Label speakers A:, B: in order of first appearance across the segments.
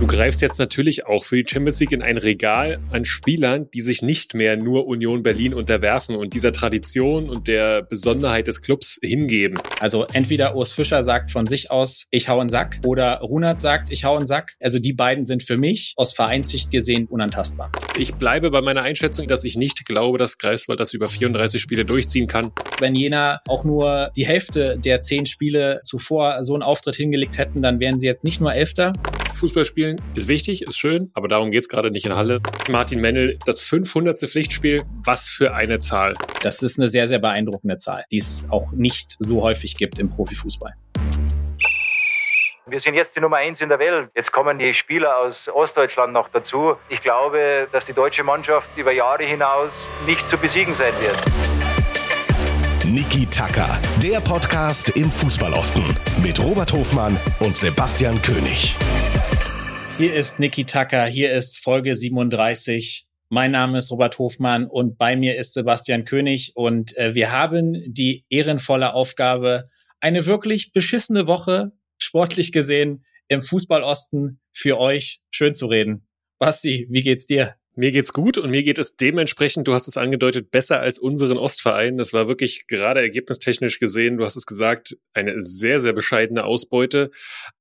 A: Du greifst jetzt natürlich auch für die Champions League in ein Regal an Spielern, die sich nicht mehr nur Union Berlin unterwerfen und dieser Tradition und der Besonderheit des Clubs hingeben.
B: Also entweder Urs Fischer sagt von sich aus, ich hau einen Sack, oder Runert sagt, ich hau einen Sack. Also die beiden sind für mich aus Vereinssicht gesehen unantastbar.
A: Ich bleibe bei meiner Einschätzung, dass ich nicht glaube, dass Greifswald das über 34 Spiele durchziehen kann.
B: Wenn Jena auch nur die Hälfte der zehn Spiele zuvor so einen Auftritt hingelegt hätten, dann wären sie jetzt nicht nur Elfter.
A: Fußball spielen ist wichtig, ist schön, aber darum geht's gerade nicht in Halle. Martin Mennel, das 500. Pflichtspiel, was für eine Zahl.
B: Das ist eine sehr, sehr beeindruckende Zahl, die es auch nicht so häufig gibt im Profifußball.
C: Wir sind jetzt die Nummer eins in der Welt. Jetzt kommen die Spieler aus Ostdeutschland noch dazu. Ich glaube, dass die deutsche Mannschaft über Jahre hinaus nicht zu besiegen sein wird.
D: Niki Tacker, der Podcast im Fußballosten mit Robert Hofmann und Sebastian König.
B: Hier ist Niki Tacker, hier ist Folge 37. Mein Name ist Robert Hofmann und bei mir ist Sebastian König und äh, wir haben die ehrenvolle Aufgabe, eine wirklich beschissene Woche sportlich gesehen im Fußballosten für euch schön zu reden. Basti, wie geht's dir?
A: Mir geht's gut und mir geht es dementsprechend, du hast es angedeutet, besser als unseren Ostverein. Das war wirklich gerade ergebnistechnisch gesehen, du hast es gesagt, eine sehr, sehr bescheidene Ausbeute.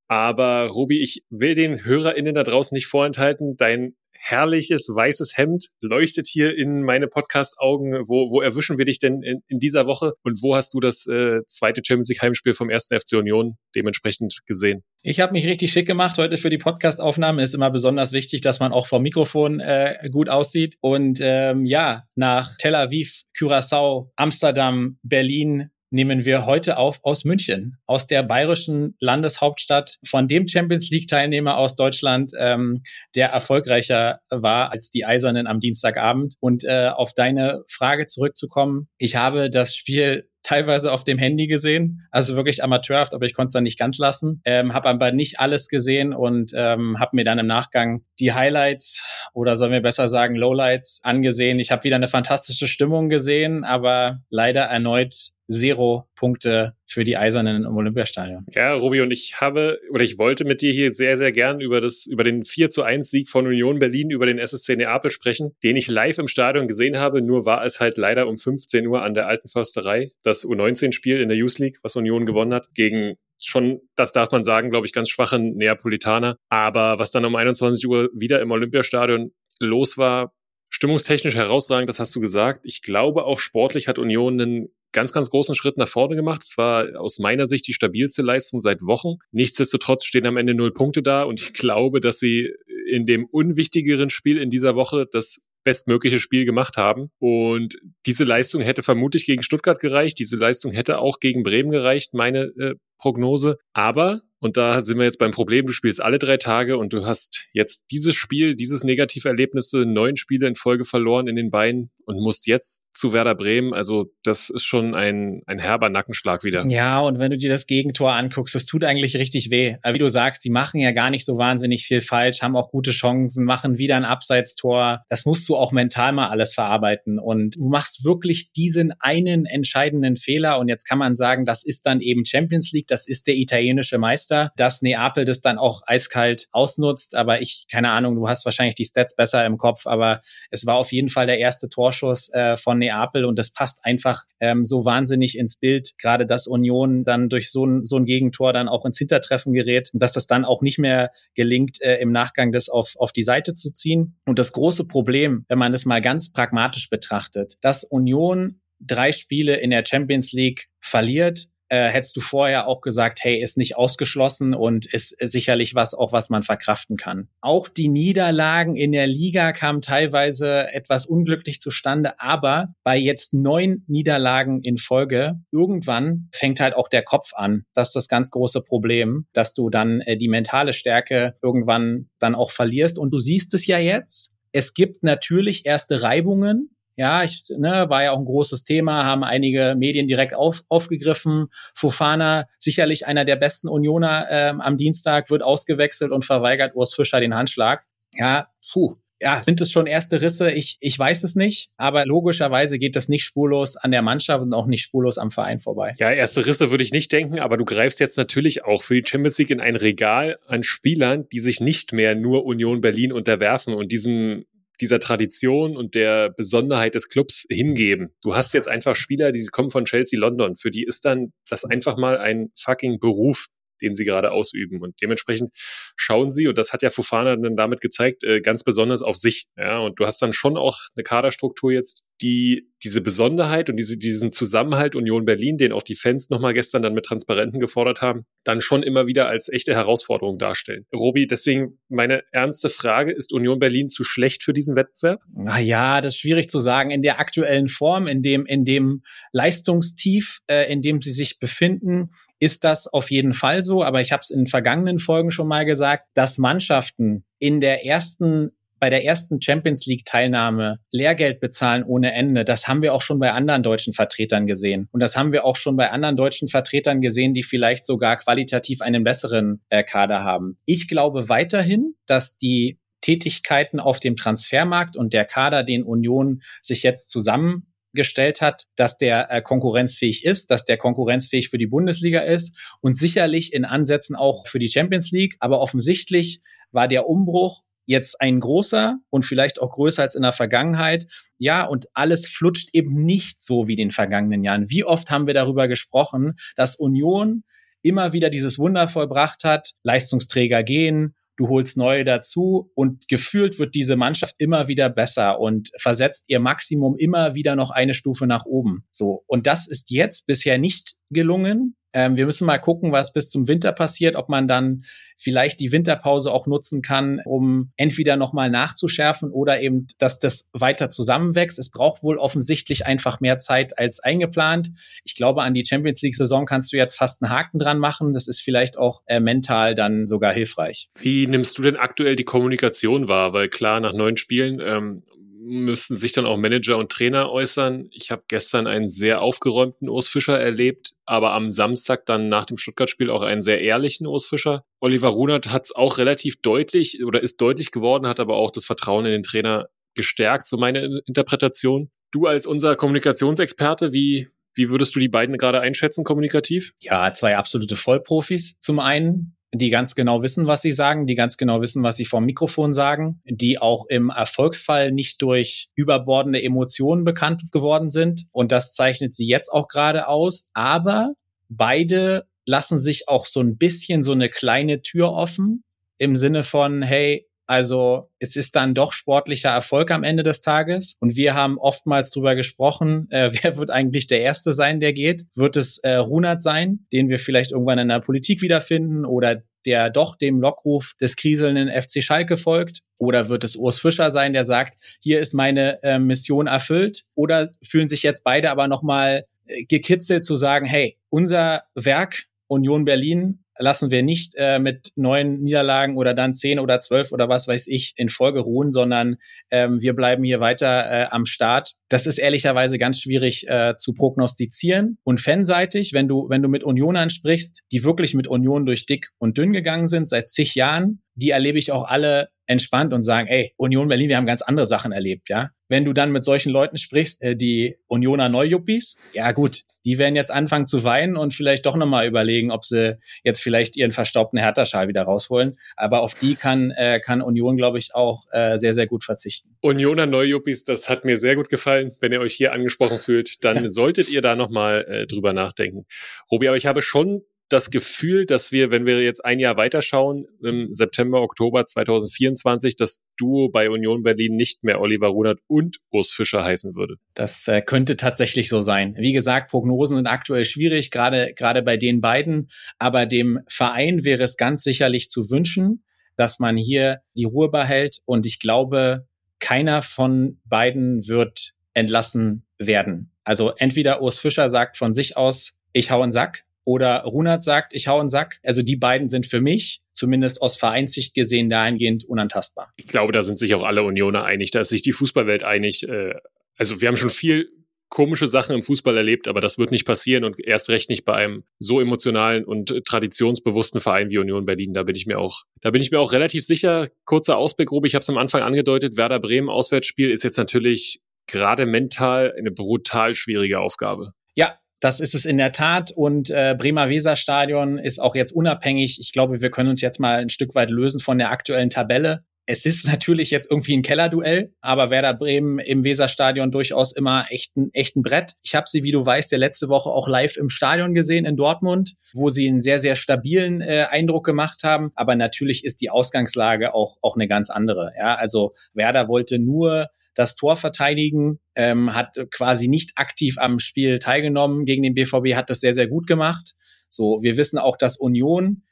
A: Aber Robi, ich will den HörerInnen da draußen nicht vorenthalten, dein herrliches weißes Hemd leuchtet hier in meine Podcast-Augen. Wo, wo erwischen wir dich denn in, in dieser Woche? Und wo hast du das äh, zweite Champions League Heimspiel vom ersten FC Union dementsprechend gesehen?
B: Ich habe mich richtig schick gemacht heute für die Podcast-Aufnahme. Ist immer besonders wichtig, dass man auch vom Mikrofon äh, gut aussieht. Und ähm, ja, nach Tel Aviv, Curaçao, Amsterdam, Berlin, nehmen wir heute auf aus München, aus der bayerischen Landeshauptstadt, von dem Champions League-Teilnehmer aus Deutschland, ähm, der erfolgreicher war als die Eisernen am Dienstagabend. Und äh, auf deine Frage zurückzukommen, ich habe das Spiel teilweise auf dem Handy gesehen, also wirklich amateurhaft, aber ich konnte es dann nicht ganz lassen. Ähm, habe aber nicht alles gesehen und ähm, habe mir dann im Nachgang die Highlights oder sollen wir besser sagen Lowlights angesehen. Ich habe wieder eine fantastische Stimmung gesehen, aber leider erneut Zero Punkte für die Eisernen im Olympiastadion.
A: Ja, Robi, und ich habe oder ich wollte mit dir hier sehr, sehr gern über das, über den 4 zu 1 Sieg von Union Berlin über den SSC Neapel sprechen, den ich live im Stadion gesehen habe. Nur war es halt leider um 15 Uhr an der alten Försterei. Das U19-Spiel in der Youth League, was Union gewonnen hat, gegen schon, das darf man sagen, glaube ich, ganz schwachen Neapolitaner. Aber was dann um 21 Uhr wieder im Olympiastadion los war, stimmungstechnisch herausragend, das hast du gesagt. Ich glaube, auch sportlich hat Union einen ganz, ganz großen Schritt nach vorne gemacht. Es war aus meiner Sicht die stabilste Leistung seit Wochen. Nichtsdestotrotz stehen am Ende null Punkte da und ich glaube, dass sie in dem unwichtigeren Spiel in dieser Woche das bestmögliche Spiel gemacht haben. Und diese Leistung hätte vermutlich gegen Stuttgart gereicht. Diese Leistung hätte auch gegen Bremen gereicht, meine äh, Prognose. Aber und da sind wir jetzt beim Problem, du spielst alle drei Tage und du hast jetzt dieses Spiel, dieses Negativerlebnisse, neun Spiele in Folge verloren in den Beinen und musst jetzt zu Werder Bremen. Also das ist schon ein, ein herber Nackenschlag wieder.
B: Ja, und wenn du dir das Gegentor anguckst, das tut eigentlich richtig weh. Aber wie du sagst, die machen ja gar nicht so wahnsinnig viel falsch, haben auch gute Chancen, machen wieder ein Abseitstor. Das musst du auch mental mal alles verarbeiten. Und du machst wirklich diesen einen entscheidenden Fehler. Und jetzt kann man sagen, das ist dann eben Champions League, das ist der italienische Meister. Dass Neapel das dann auch eiskalt ausnutzt. Aber ich, keine Ahnung, du hast wahrscheinlich die Stats besser im Kopf, aber es war auf jeden Fall der erste Torschuss äh, von Neapel und das passt einfach ähm, so wahnsinnig ins Bild. Gerade dass Union dann durch so ein, so ein Gegentor dann auch ins Hintertreffen gerät und dass das dann auch nicht mehr gelingt, äh, im Nachgang das auf, auf die Seite zu ziehen. Und das große Problem, wenn man das mal ganz pragmatisch betrachtet, dass Union drei Spiele in der Champions League verliert, äh, hättest du vorher auch gesagt, hey, ist nicht ausgeschlossen und ist sicherlich was, auch was man verkraften kann. Auch die Niederlagen in der Liga kamen teilweise etwas unglücklich zustande, aber bei jetzt neun Niederlagen in Folge, irgendwann fängt halt auch der Kopf an. Das ist das ganz große Problem, dass du dann äh, die mentale Stärke irgendwann dann auch verlierst. Und du siehst es ja jetzt. Es gibt natürlich erste Reibungen, ja, ich, ne, war ja auch ein großes Thema, haben einige Medien direkt auf, aufgegriffen. Fofana, sicherlich einer der besten Unioner ähm, am Dienstag, wird ausgewechselt und verweigert Urs Fischer den Handschlag. Ja, puh, ja, sind es schon erste Risse? Ich, ich weiß es nicht, aber logischerweise geht das nicht spurlos an der Mannschaft und auch nicht spurlos am Verein vorbei.
A: Ja, erste Risse würde ich nicht denken, aber du greifst jetzt natürlich auch für die Champions League in ein Regal an Spielern, die sich nicht mehr nur Union Berlin unterwerfen und diesem dieser Tradition und der Besonderheit des Clubs hingeben. Du hast jetzt einfach Spieler, die kommen von Chelsea London. Für die ist dann das einfach mal ein fucking Beruf den sie gerade ausüben. Und dementsprechend schauen sie, und das hat ja Fufana dann damit gezeigt, äh, ganz besonders auf sich. Ja, und du hast dann schon auch eine Kaderstruktur jetzt, die diese Besonderheit und diese, diesen Zusammenhalt Union Berlin, den auch die Fans nochmal gestern dann mit Transparenten gefordert haben, dann schon immer wieder als echte Herausforderung darstellen. Robi, deswegen meine ernste Frage, ist Union Berlin zu schlecht für diesen Wettbewerb?
B: Naja, das ist schwierig zu sagen. In der aktuellen Form, in dem, in dem Leistungstief, äh, in dem sie sich befinden, ist das auf jeden Fall so. Aber ich habe es in vergangenen Folgen schon mal gesagt, dass Mannschaften in der ersten bei der ersten Champions League Teilnahme Lehrgeld bezahlen ohne Ende. Das haben wir auch schon bei anderen deutschen Vertretern gesehen. Und das haben wir auch schon bei anderen deutschen Vertretern gesehen, die vielleicht sogar qualitativ einen besseren äh, Kader haben. Ich glaube weiterhin, dass die Tätigkeiten auf dem Transfermarkt und der Kader, den Union sich jetzt zusammen gestellt hat, dass der äh, konkurrenzfähig ist, dass der konkurrenzfähig für die Bundesliga ist und sicherlich in Ansätzen auch für die Champions League. Aber offensichtlich war der Umbruch jetzt ein großer und vielleicht auch größer als in der Vergangenheit. Ja, und alles flutscht eben nicht so wie in den vergangenen Jahren. Wie oft haben wir darüber gesprochen, dass Union immer wieder dieses Wunder vollbracht hat, Leistungsträger gehen, du holst neue dazu und gefühlt wird diese Mannschaft immer wieder besser und versetzt ihr Maximum immer wieder noch eine Stufe nach oben. So. Und das ist jetzt bisher nicht gelungen. Ähm, wir müssen mal gucken, was bis zum Winter passiert, ob man dann vielleicht die Winterpause auch nutzen kann, um entweder nochmal nachzuschärfen oder eben, dass das weiter zusammenwächst. Es braucht wohl offensichtlich einfach mehr Zeit als eingeplant. Ich glaube, an die Champions League-Saison kannst du jetzt fast einen Haken dran machen. Das ist vielleicht auch äh, mental dann sogar hilfreich.
A: Wie nimmst du denn aktuell die Kommunikation wahr? Weil klar, nach neun Spielen ähm, müssten sich dann auch Manager und Trainer äußern. Ich habe gestern einen sehr aufgeräumten Urs Fischer erlebt, aber am Samstag dann nach dem Stuttgart-Spiel auch einen sehr ehrlichen Urs Fischer. Oliver Runert hat es auch relativ deutlich oder ist deutlich geworden, hat aber auch das Vertrauen in den Trainer gestärkt, so meine Interpretation. Du als unser Kommunikationsexperte, wie, wie würdest du die beiden gerade einschätzen, kommunikativ?
B: Ja, zwei absolute Vollprofis. Zum einen die ganz genau wissen, was sie sagen, die ganz genau wissen, was sie vom Mikrofon sagen, die auch im Erfolgsfall nicht durch überbordende Emotionen bekannt geworden sind. Und das zeichnet sie jetzt auch gerade aus. Aber beide lassen sich auch so ein bisschen so eine kleine Tür offen im Sinne von, hey, also es ist dann doch sportlicher Erfolg am Ende des Tages. Und wir haben oftmals drüber gesprochen, äh, wer wird eigentlich der Erste sein, der geht? Wird es äh, Runert sein, den wir vielleicht irgendwann in der Politik wiederfinden oder der doch dem Lockruf des kriselnden FC Schalke folgt? Oder wird es Urs Fischer sein, der sagt, hier ist meine äh, Mission erfüllt? Oder fühlen sich jetzt beide aber nochmal äh, gekitzelt zu sagen, hey, unser Werk Union Berlin lassen wir nicht äh, mit neun Niederlagen oder dann zehn oder zwölf oder was weiß ich in Folge ruhen, sondern ähm, wir bleiben hier weiter äh, am Start. Das ist ehrlicherweise ganz schwierig äh, zu prognostizieren. Und fanseitig, wenn du, wenn du mit Unionern sprichst, die wirklich mit Union durch dick und dünn gegangen sind seit zig Jahren, die erlebe ich auch alle entspannt und sagen, ey, Union Berlin, wir haben ganz andere Sachen erlebt, ja. Wenn du dann mit solchen Leuten sprichst, äh, die Unioner Neujuppis, ja gut, die werden jetzt anfangen zu weinen und vielleicht doch nochmal überlegen, ob sie jetzt vielleicht ihren verstaubten Hertha-Schal wieder rausholen. Aber auf die kann, äh, kann Union, glaube ich, auch äh, sehr, sehr gut verzichten.
A: Unioner Neujuppis, das hat mir sehr gut gefallen. Wenn ihr euch hier angesprochen fühlt, dann solltet ihr da nochmal äh, drüber nachdenken. Robi, aber ich habe schon das Gefühl, dass wir, wenn wir jetzt ein Jahr weiterschauen, im September, Oktober 2024, das Duo bei Union Berlin nicht mehr Oliver Runert und Urs Fischer heißen würde.
B: Das äh, könnte tatsächlich so sein. Wie gesagt, Prognosen sind aktuell schwierig, gerade, gerade bei den beiden. Aber dem Verein wäre es ganz sicherlich zu wünschen, dass man hier die Ruhe behält. Und ich glaube, keiner von beiden wird entlassen werden. Also entweder Urs Fischer sagt von sich aus, ich hau einen Sack, oder Runert sagt, ich hau einen Sack. Also die beiden sind für mich, zumindest aus Vereinssicht gesehen, dahingehend unantastbar.
A: Ich glaube, da sind sich auch alle Unioner einig. Da ist sich die Fußballwelt einig. Äh, also wir haben schon viel komische Sachen im Fußball erlebt, aber das wird nicht passieren und erst recht nicht bei einem so emotionalen und traditionsbewussten Verein wie Union Berlin. Da bin ich mir auch, da bin ich mir auch relativ sicher. Kurzer Ausblick, Robi, ich habe es am Anfang angedeutet, Werder Bremen Auswärtsspiel ist jetzt natürlich gerade mental eine brutal schwierige Aufgabe.
B: Ja, das ist es in der Tat. Und äh, Bremer Weserstadion ist auch jetzt unabhängig. Ich glaube, wir können uns jetzt mal ein Stück weit lösen von der aktuellen Tabelle. Es ist natürlich jetzt irgendwie ein Kellerduell, aber Werder Bremen im Weserstadion durchaus immer echt ein, echt ein Brett. Ich habe sie, wie du weißt, ja letzte Woche auch live im Stadion gesehen in Dortmund, wo sie einen sehr, sehr stabilen äh, Eindruck gemacht haben. Aber natürlich ist die Ausgangslage auch, auch eine ganz andere. Ja, also Werder wollte nur das Tor verteidigen, ähm, hat quasi nicht aktiv am Spiel teilgenommen gegen den BVB, hat das sehr, sehr gut gemacht. So, wir wissen auch, dass Union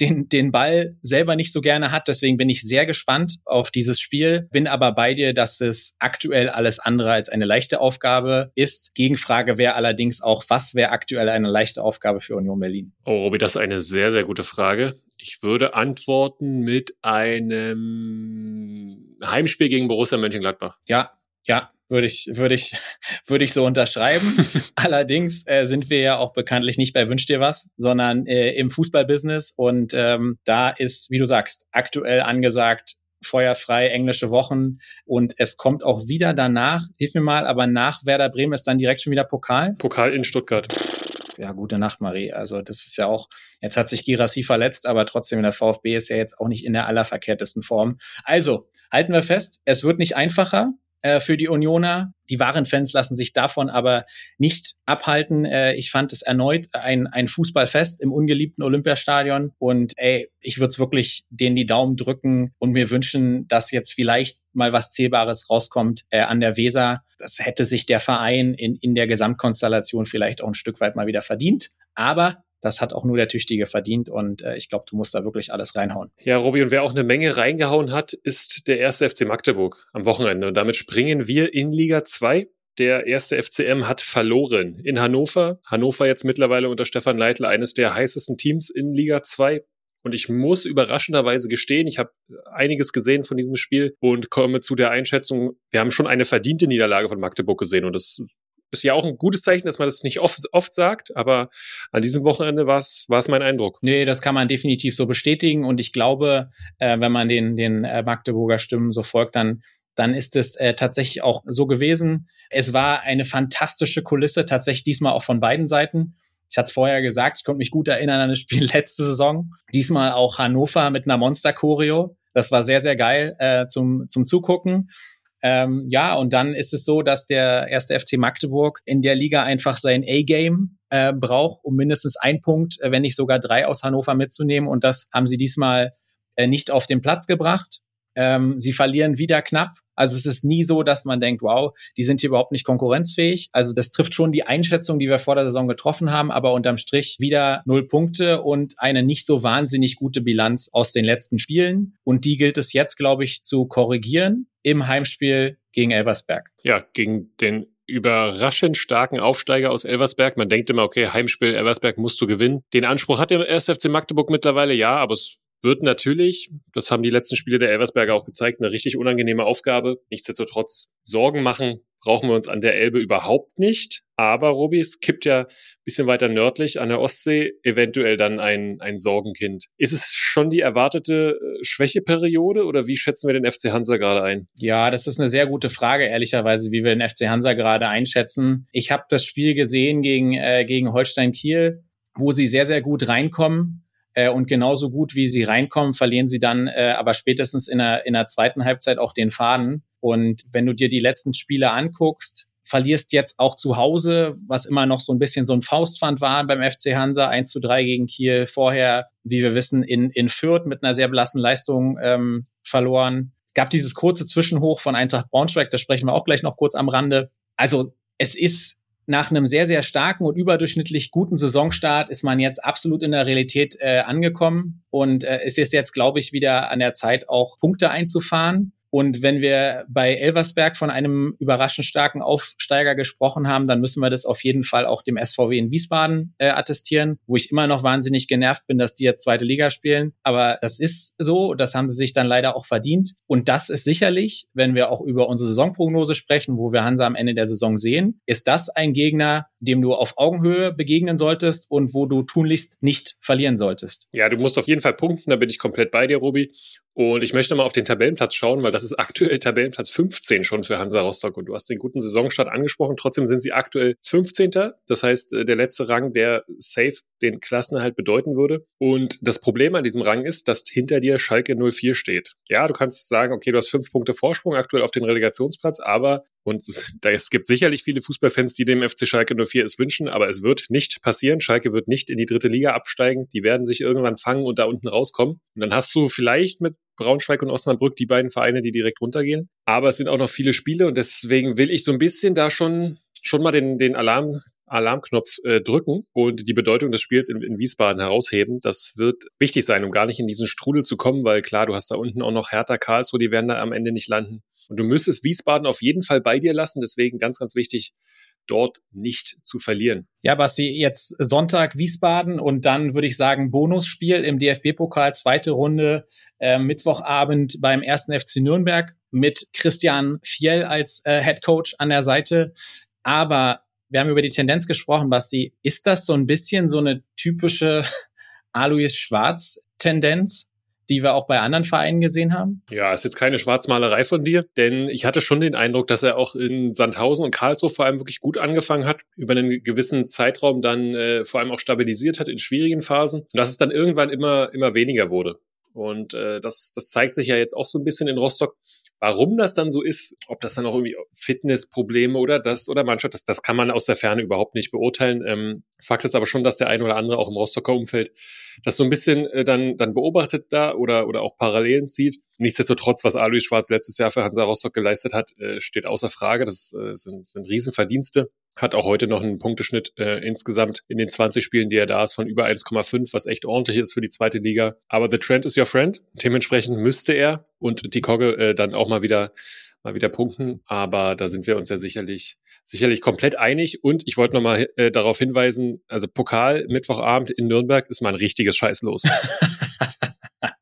B: den, den Ball selber nicht so gerne hat. Deswegen bin ich sehr gespannt auf dieses Spiel. Bin aber bei dir, dass es aktuell alles andere als eine leichte Aufgabe ist. Gegenfrage wäre allerdings auch, was wäre aktuell eine leichte Aufgabe für Union Berlin?
A: Oh, Robi, das ist eine sehr, sehr gute Frage. Ich würde antworten mit einem Heimspiel gegen Borussia Mönchengladbach.
B: Ja, ja, würde ich, würde ich, würde ich so unterschreiben. Allerdings äh, sind wir ja auch bekanntlich nicht bei Wünsch dir was, sondern äh, im Fußballbusiness. Und ähm, da ist, wie du sagst, aktuell angesagt, feuerfrei englische Wochen und es kommt auch wieder danach, hilf mir mal, aber nach Werder Bremen ist dann direkt schon wieder Pokal.
A: Pokal in Stuttgart.
B: Ja, gute Nacht, Marie. Also das ist ja auch, jetzt hat sich Girassi verletzt, aber trotzdem der VfB ist ja jetzt auch nicht in der allerverkehrtesten Form. Also, halten wir fest, es wird nicht einfacher äh, für die Unioner. Die wahren Fans lassen sich davon aber nicht abhalten. Äh, ich fand es erneut ein, ein Fußballfest im ungeliebten Olympiastadion. Und ey, ich würde es wirklich denen die Daumen drücken und mir wünschen, dass jetzt vielleicht mal was Zählbares rauskommt äh, an der Weser. Das hätte sich der Verein in, in der Gesamtkonstellation vielleicht auch ein Stück weit mal wieder verdient. Aber das hat auch nur der Tüchtige verdient und äh, ich glaube, du musst da wirklich alles reinhauen.
A: Ja, Robi, und wer auch eine Menge reingehauen hat, ist der erste FC Magdeburg am Wochenende. Und damit springen wir in Liga 2. Der erste FCM hat verloren in Hannover. Hannover jetzt mittlerweile unter Stefan Leitl eines der heißesten Teams in Liga 2. Und ich muss überraschenderweise gestehen, ich habe einiges gesehen von diesem Spiel und komme zu der Einschätzung, wir haben schon eine verdiente Niederlage von Magdeburg gesehen. Und das ist ja auch ein gutes Zeichen, dass man das nicht oft, oft sagt, aber an diesem Wochenende war es mein Eindruck.
B: Nee, das kann man definitiv so bestätigen und ich glaube, äh, wenn man den, den äh, Magdeburger Stimmen so folgt, dann dann ist es äh, tatsächlich auch so gewesen. Es war eine fantastische Kulisse, tatsächlich diesmal auch von beiden Seiten. Ich hatte es vorher gesagt, ich konnte mich gut erinnern an das Spiel letzte Saison. Diesmal auch Hannover mit einer Monster-Choreo. Das war sehr, sehr geil äh, zum, zum Zugucken. Ähm, ja, und dann ist es so, dass der erste FC Magdeburg in der Liga einfach sein A-Game äh, braucht, um mindestens ein Punkt, äh, wenn nicht sogar drei aus Hannover mitzunehmen. Und das haben sie diesmal äh, nicht auf den Platz gebracht. Ähm, sie verlieren wieder knapp. Also es ist nie so, dass man denkt, wow, die sind hier überhaupt nicht konkurrenzfähig. Also das trifft schon die Einschätzung, die wir vor der Saison getroffen haben, aber unterm Strich wieder null Punkte und eine nicht so wahnsinnig gute Bilanz aus den letzten Spielen. Und die gilt es jetzt, glaube ich, zu korrigieren im Heimspiel gegen Elversberg.
A: Ja, gegen den überraschend starken Aufsteiger aus Elversberg. Man denkt immer, okay, Heimspiel Elversberg musst du gewinnen. Den Anspruch hat der SFC Magdeburg mittlerweile, ja, aber es wird natürlich, das haben die letzten Spiele der Elversberger auch gezeigt, eine richtig unangenehme Aufgabe. Nichtsdestotrotz Sorgen machen brauchen wir uns an der Elbe überhaupt nicht. Aber Robi, es kippt ja ein bisschen weiter nördlich an der Ostsee, eventuell dann ein, ein Sorgenkind. Ist es schon die erwartete äh, Schwächeperiode oder wie schätzen wir den FC Hansa gerade ein?
B: Ja, das ist eine sehr gute Frage, ehrlicherweise, wie wir den FC Hansa gerade einschätzen. Ich habe das Spiel gesehen gegen, äh, gegen Holstein Kiel, wo sie sehr, sehr gut reinkommen äh, und genauso gut, wie sie reinkommen, verlieren sie dann äh, aber spätestens in der, in der zweiten Halbzeit auch den Faden. Und wenn du dir die letzten Spiele anguckst, verlierst jetzt auch zu Hause, was immer noch so ein bisschen so ein Faustpfand war beim FC Hansa, 1 zu 3 gegen Kiel. Vorher, wie wir wissen, in, in Fürth mit einer sehr blassen Leistung ähm, verloren. Es gab dieses kurze Zwischenhoch von Eintracht Braunschweig, da sprechen wir auch gleich noch kurz am Rande. Also es ist nach einem sehr, sehr starken und überdurchschnittlich guten Saisonstart ist man jetzt absolut in der Realität äh, angekommen und äh, es ist jetzt, glaube ich, wieder an der Zeit, auch Punkte einzufahren. Und wenn wir bei Elversberg von einem überraschend starken Aufsteiger gesprochen haben, dann müssen wir das auf jeden Fall auch dem SVW in Wiesbaden äh, attestieren, wo ich immer noch wahnsinnig genervt bin, dass die jetzt zweite Liga spielen. Aber das ist so, das haben sie sich dann leider auch verdient. Und das ist sicherlich, wenn wir auch über unsere Saisonprognose sprechen, wo wir Hansa am Ende der Saison sehen, ist das ein Gegner, dem du auf Augenhöhe begegnen solltest und wo du tunlichst nicht verlieren solltest.
A: Ja, du musst auf jeden Fall punkten, da bin ich komplett bei dir, Robi. Und ich möchte mal auf den Tabellenplatz schauen, weil das ist aktuell Tabellenplatz 15 schon für Hansa Rostock. Und du hast den guten Saisonstart angesprochen. Trotzdem sind sie aktuell 15. Das heißt, äh, der letzte Rang, der safe den Klassenerhalt bedeuten würde. Und das Problem an diesem Rang ist, dass hinter dir Schalke 04 steht. Ja, du kannst sagen, okay, du hast fünf Punkte Vorsprung aktuell auf den Relegationsplatz, aber und es gibt sicherlich viele Fußballfans, die dem FC Schalke 04 es wünschen, aber es wird nicht passieren. Schalke wird nicht in die dritte Liga absteigen. Die werden sich irgendwann fangen und da unten rauskommen. Und dann hast du vielleicht mit Braunschweig und Osnabrück die beiden Vereine, die direkt runtergehen. Aber es sind auch noch viele Spiele und deswegen will ich so ein bisschen da schon, schon mal den, den Alarm, Alarmknopf äh, drücken und die Bedeutung des Spiels in, in Wiesbaden herausheben. Das wird wichtig sein, um gar nicht in diesen Strudel zu kommen, weil klar, du hast da unten auch noch Hertha, Karlsruhe, die werden da am Ende nicht landen. Und du müsstest Wiesbaden auf jeden Fall bei dir lassen. Deswegen ganz, ganz wichtig, dort nicht zu verlieren.
B: Ja, Basti, jetzt Sonntag Wiesbaden und dann würde ich sagen Bonusspiel im DFB-Pokal, zweite Runde, äh, Mittwochabend beim ersten FC Nürnberg mit Christian Fiel als äh, Head Coach an der Seite. Aber wir haben über die Tendenz gesprochen, Basti. Ist das so ein bisschen so eine typische Alois Schwarz Tendenz? die wir auch bei anderen Vereinen gesehen haben?
A: Ja, ist jetzt keine Schwarzmalerei von dir, denn ich hatte schon den Eindruck, dass er auch in Sandhausen und Karlsruhe vor allem wirklich gut angefangen hat, über einen gewissen Zeitraum dann äh, vor allem auch stabilisiert hat in schwierigen Phasen und dass es dann irgendwann immer, immer weniger wurde. Und äh, das, das zeigt sich ja jetzt auch so ein bisschen in Rostock. Warum das dann so ist, ob das dann auch irgendwie Fitnessprobleme oder das oder Mannschaft, das, das kann man aus der Ferne überhaupt nicht beurteilen. Ähm, Fakt ist aber schon, dass der eine oder andere auch im Rostocker Umfeld das so ein bisschen äh, dann, dann beobachtet da oder, oder auch Parallelen sieht. Nichtsdestotrotz, was Alois Schwarz letztes Jahr für Hansa Rostock geleistet hat, äh, steht außer Frage. Das äh, sind, sind Riesenverdienste hat auch heute noch einen Punkteschnitt äh, insgesamt in den 20 Spielen, die er da ist, von über 1,5, was echt ordentlich ist für die zweite Liga. Aber the trend is your friend. Dementsprechend müsste er und die Kogge äh, dann auch mal wieder mal wieder punkten. Aber da sind wir uns ja sicherlich sicherlich komplett einig. Und ich wollte nochmal äh, darauf hinweisen, also Pokal Mittwochabend in Nürnberg ist mal ein richtiges Scheiß los.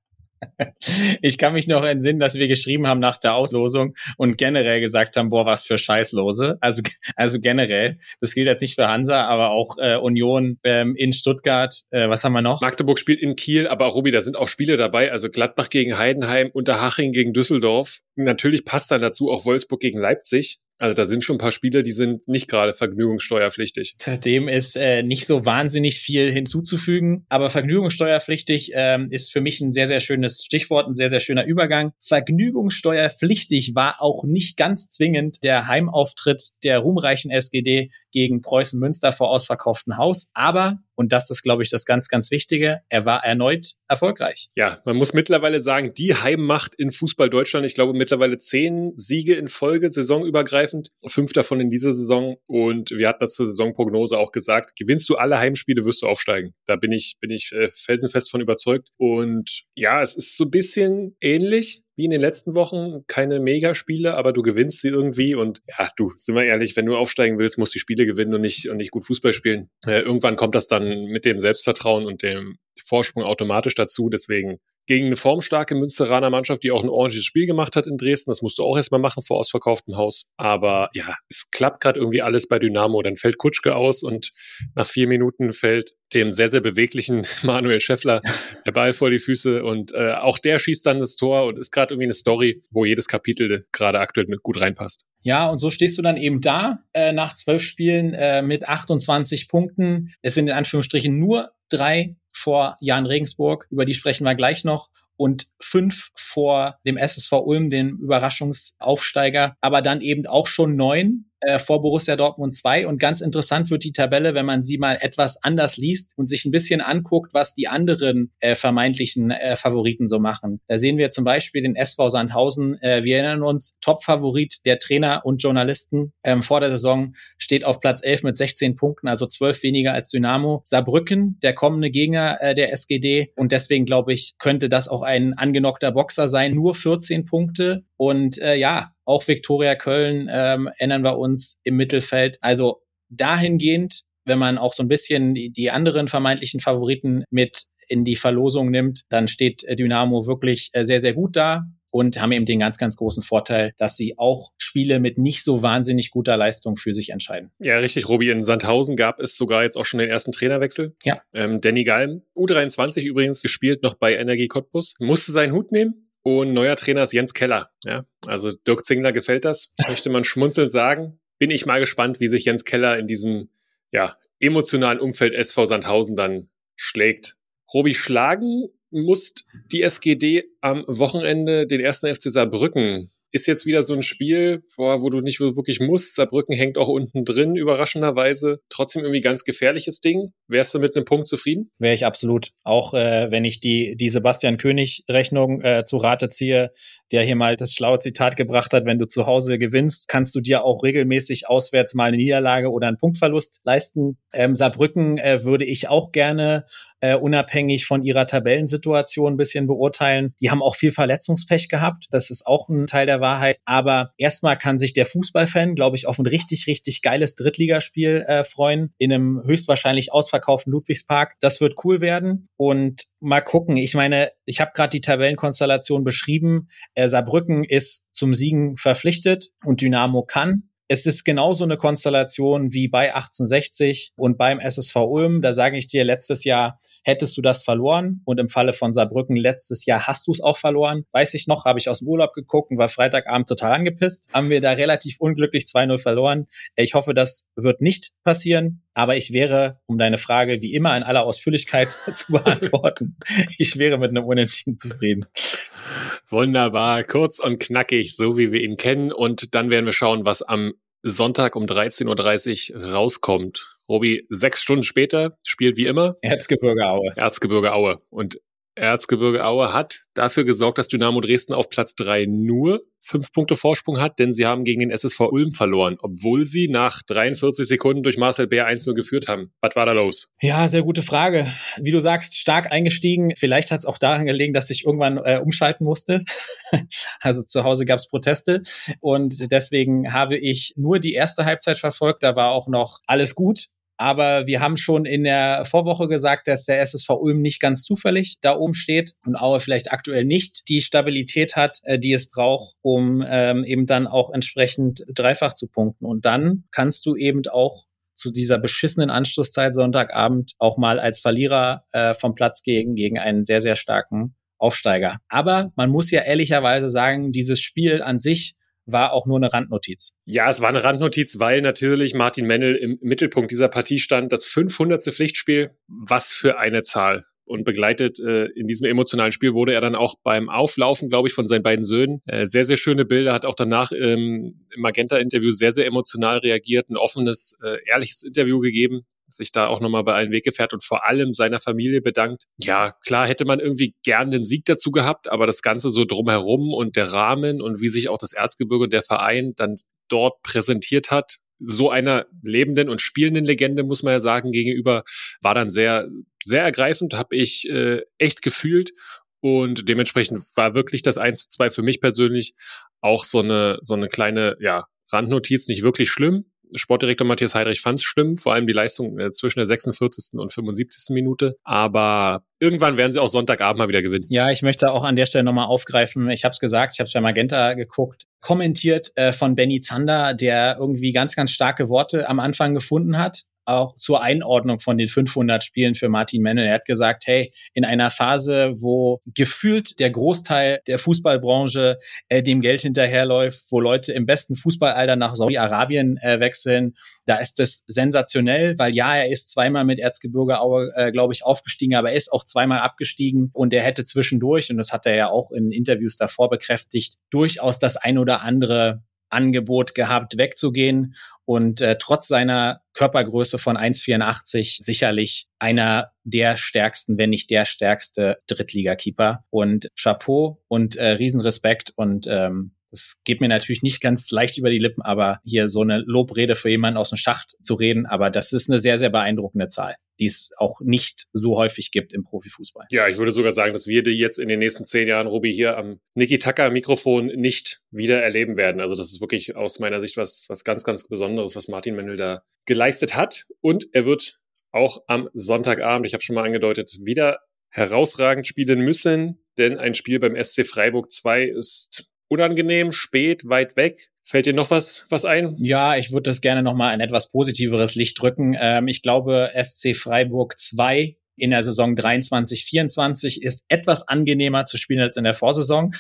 B: ich kann mich noch entsinnen, dass wir geschrieben haben nach der Auslosung und generell gesagt haben, boah, was für Scheißlose. Also, also generell. Das gilt jetzt nicht für Hansa, aber auch äh, Union ähm, in Stuttgart. Äh, was haben wir noch?
A: Magdeburg spielt in Kiel, aber auch Ruby, da sind auch Spiele dabei. Also Gladbach gegen Heidenheim, Unterhaching gegen Düsseldorf. Natürlich passt dann dazu auch Wolfsburg gegen Leipzig. Also da sind schon ein paar Spiele, die sind nicht gerade vergnügungssteuerpflichtig.
B: Dem ist äh, nicht so wahnsinnig viel hinzuzufügen, aber vergnügungssteuerpflichtig ähm, ist für mich ein sehr, sehr schönes Stichwort, ein sehr, sehr schöner Übergang. Vergnügungssteuerpflichtig war auch nicht ganz zwingend der Heimauftritt der ruhmreichen SGD gegen Preußen Münster vor ausverkauftem Haus, aber und das ist, glaube ich, das ganz, ganz Wichtige. Er war erneut erfolgreich.
A: Ja, man muss mittlerweile sagen, die Heimmacht in Fußball Deutschland, ich glaube mittlerweile zehn Siege in Folge, saisonübergreifend, fünf davon in dieser Saison. Und wir hatten das zur Saisonprognose auch gesagt, gewinnst du alle Heimspiele, wirst du aufsteigen. Da bin ich, bin ich äh, felsenfest von überzeugt. Und ja, es ist so ein bisschen ähnlich wie in den letzten Wochen. Keine Megaspiele, aber du gewinnst sie irgendwie. Und ja, du, sind wir ehrlich, wenn du aufsteigen willst, musst du die Spiele gewinnen und nicht, und nicht gut Fußball spielen. Äh, irgendwann kommt das dann mit dem Selbstvertrauen und dem Vorsprung automatisch dazu. Deswegen gegen eine formstarke Münsteraner Mannschaft, die auch ein ordentliches Spiel gemacht hat in Dresden. Das musst du auch erstmal machen vor ausverkauftem Haus. Aber ja, es klappt gerade irgendwie alles bei Dynamo. Dann fällt Kutschke aus und nach vier Minuten fällt dem sehr, sehr beweglichen Manuel Scheffler der Ball vor die Füße. Und äh, auch der schießt dann das Tor und ist gerade irgendwie eine Story, wo jedes Kapitel gerade aktuell gut reinpasst.
B: Ja, und so stehst du dann eben da äh, nach zwölf Spielen äh, mit 28 Punkten. Es sind in Anführungsstrichen nur drei vor Jan Regensburg, über die sprechen wir gleich noch, und fünf vor dem SSV Ulm, dem Überraschungsaufsteiger, aber dann eben auch schon neun äh, vor Borussia Dortmund 2 und ganz interessant wird die Tabelle, wenn man sie mal etwas anders liest und sich ein bisschen anguckt, was die anderen äh, vermeintlichen äh, Favoriten so machen. Da sehen wir zum Beispiel den SV Sandhausen. Äh, wir erinnern uns, Top-Favorit der Trainer und Journalisten ähm, vor der Saison steht auf Platz 11 mit 16 Punkten, also 12 weniger als Dynamo. Saarbrücken, der kommende Gegner äh, der SGD und deswegen glaube ich, könnte das auch ein angenockter Boxer sein. Nur 14 Punkte und äh, ja, auch Viktoria Köln ähm, erinnern wir uns im Mittelfeld. Also dahingehend, wenn man auch so ein bisschen die, die anderen vermeintlichen Favoriten mit in die Verlosung nimmt, dann steht äh, Dynamo wirklich äh, sehr, sehr gut da und haben eben den ganz, ganz großen Vorteil, dass sie auch Spiele mit nicht so wahnsinnig guter Leistung für sich entscheiden.
A: Ja, richtig, Robi. In Sandhausen gab es sogar jetzt auch schon den ersten Trainerwechsel.
B: Ja.
A: Ähm, Danny Galm, U23 übrigens, gespielt noch bei Energie Cottbus, musste seinen Hut nehmen. Und neuer Trainer ist Jens Keller. Ja, also Dirk Zingler gefällt das, möchte man schmunzelnd sagen. Bin ich mal gespannt, wie sich Jens Keller in diesem ja, emotionalen Umfeld SV Sandhausen dann schlägt. Robi, schlagen muss die SGD am Wochenende den ersten FC Saarbrücken ist jetzt wieder so ein Spiel, wo du nicht wirklich musst. Saarbrücken hängt auch unten drin, überraschenderweise. Trotzdem irgendwie ganz gefährliches Ding. Wärst du mit einem Punkt zufrieden?
B: Wäre ich absolut. Auch äh, wenn ich die, die Sebastian König-Rechnung äh, zu Rate ziehe, der hier mal das schlaue Zitat gebracht hat, wenn du zu Hause gewinnst, kannst du dir auch regelmäßig auswärts mal eine Niederlage oder einen Punktverlust leisten. Ähm, Saarbrücken äh, würde ich auch gerne äh, unabhängig von ihrer Tabellensituation ein bisschen beurteilen. Die haben auch viel Verletzungspech gehabt. Das ist auch ein Teil der Wahrheit. Aber erstmal kann sich der Fußballfan, glaube ich, auf ein richtig, richtig geiles Drittligaspiel äh, freuen. In einem höchstwahrscheinlich ausverkauften Ludwigspark. Das wird cool werden. Und mal gucken. Ich meine, ich habe gerade die Tabellenkonstellation beschrieben. Äh, Saarbrücken ist zum Siegen verpflichtet und Dynamo kann. Es ist genauso eine Konstellation wie bei 1860 und beim SSV Ulm. Da sage ich dir, letztes Jahr hättest du das verloren und im Falle von Saarbrücken letztes Jahr hast du es auch verloren. Weiß ich noch, habe ich aus dem Urlaub geguckt und war Freitagabend total angepisst. Haben wir da relativ unglücklich 2-0 verloren. Ich hoffe, das wird nicht passieren. Aber ich wäre, um deine Frage wie immer in aller Ausführlichkeit zu beantworten, ich wäre mit einem Unentschieden zufrieden.
A: Wunderbar, kurz und knackig, so wie wir ihn kennen. Und dann werden wir schauen, was am Sonntag um 13.30 Uhr rauskommt. Robi, sechs Stunden später spielt wie immer
B: Erzgebirge Aue.
A: Erzgebirge Aue. Und Erzgebirge Aue hat dafür gesorgt, dass Dynamo Dresden auf Platz drei nur fünf Punkte Vorsprung hat, denn sie haben gegen den SSV Ulm verloren, obwohl sie nach 43 Sekunden durch Marcel Bär 1-0 geführt haben. Was war da los?
B: Ja, sehr gute Frage. Wie du sagst, stark eingestiegen. Vielleicht hat es auch daran gelegen, dass ich irgendwann äh, umschalten musste. also zu Hause gab es Proteste und deswegen habe ich nur die erste Halbzeit verfolgt. Da war auch noch alles gut. Aber wir haben schon in der Vorwoche gesagt, dass der SSV Ulm nicht ganz zufällig da oben steht und Aue vielleicht aktuell nicht die Stabilität hat, äh, die es braucht, um ähm, eben dann auch entsprechend dreifach zu punkten. Und dann kannst du eben auch zu dieser beschissenen Anschlusszeit Sonntagabend auch mal als Verlierer äh, vom Platz gehen gegen einen sehr, sehr starken Aufsteiger. Aber man muss ja ehrlicherweise sagen, dieses Spiel an sich war auch nur eine Randnotiz.
A: Ja, es war eine Randnotiz, weil natürlich Martin Mennel im Mittelpunkt dieser Partie stand. Das 500. Pflichtspiel, was für eine Zahl. Und begleitet äh, in diesem emotionalen Spiel wurde er dann auch beim Auflaufen, glaube ich, von seinen beiden Söhnen. Äh, sehr, sehr schöne Bilder, hat auch danach ähm, im Magenta-Interview sehr, sehr emotional reagiert, ein offenes, äh, ehrliches Interview gegeben sich da auch nochmal bei allen Weggefährt und vor allem seiner Familie bedankt. Ja, klar hätte man irgendwie gern den Sieg dazu gehabt, aber das Ganze so drumherum und der Rahmen und wie sich auch das Erzgebirge und der Verein dann dort präsentiert hat, so einer lebenden und spielenden Legende, muss man ja sagen, gegenüber, war dann sehr, sehr ergreifend, habe ich äh, echt gefühlt. Und dementsprechend war wirklich das 1-2 für mich persönlich auch so eine, so eine kleine, ja, Randnotiz, nicht wirklich schlimm, Sportdirektor Matthias Heidrich fand es schlimm, vor allem die Leistung äh, zwischen der 46. und 75. Minute. Aber irgendwann werden sie auch Sonntagabend mal wieder gewinnen.
B: Ja, ich möchte auch an der Stelle nochmal aufgreifen. Ich habe es gesagt, ich habe es bei Magenta geguckt, kommentiert äh, von Benny Zander, der irgendwie ganz, ganz starke Worte am Anfang gefunden hat auch zur Einordnung von den 500 Spielen für Martin Mennel. Er hat gesagt, hey, in einer Phase, wo gefühlt der Großteil der Fußballbranche äh, dem Geld hinterherläuft, wo Leute im besten Fußballalter nach Saudi-Arabien äh, wechseln, da ist es sensationell, weil ja, er ist zweimal mit Erzgebirge Aue, äh, glaube ich, aufgestiegen, aber er ist auch zweimal abgestiegen und er hätte zwischendurch, und das hat er ja auch in Interviews davor bekräftigt, durchaus das ein oder andere Angebot gehabt, wegzugehen und äh, trotz seiner Körpergröße von 1,84 sicherlich einer der stärksten, wenn nicht der stärkste Drittligakeeper. Und Chapeau und äh, Riesenrespekt und ähm, das geht mir natürlich nicht ganz leicht über die Lippen, aber hier so eine Lobrede für jemanden aus dem Schacht zu reden, aber das ist eine sehr, sehr beeindruckende Zahl, die es auch nicht so häufig gibt im Profifußball.
A: Ja, ich würde sogar sagen, dass wir die jetzt in den nächsten zehn Jahren, Ruby, hier am Niki Tucker Mikrofon nicht wieder erleben werden. Also das ist wirklich aus meiner Sicht was, was ganz, ganz Besonderes, was Martin Mendel da geleistet hat. Und er wird auch am Sonntagabend, ich habe schon mal angedeutet, wieder herausragend spielen müssen, denn ein Spiel beim SC Freiburg 2 ist unangenehm, spät, weit weg. Fällt dir noch was, was ein?
B: Ja, ich würde das gerne nochmal ein etwas positiveres Licht drücken. Ähm, ich glaube, SC Freiburg 2 in der Saison 23, 24 ist etwas angenehmer zu spielen als in der Vorsaison.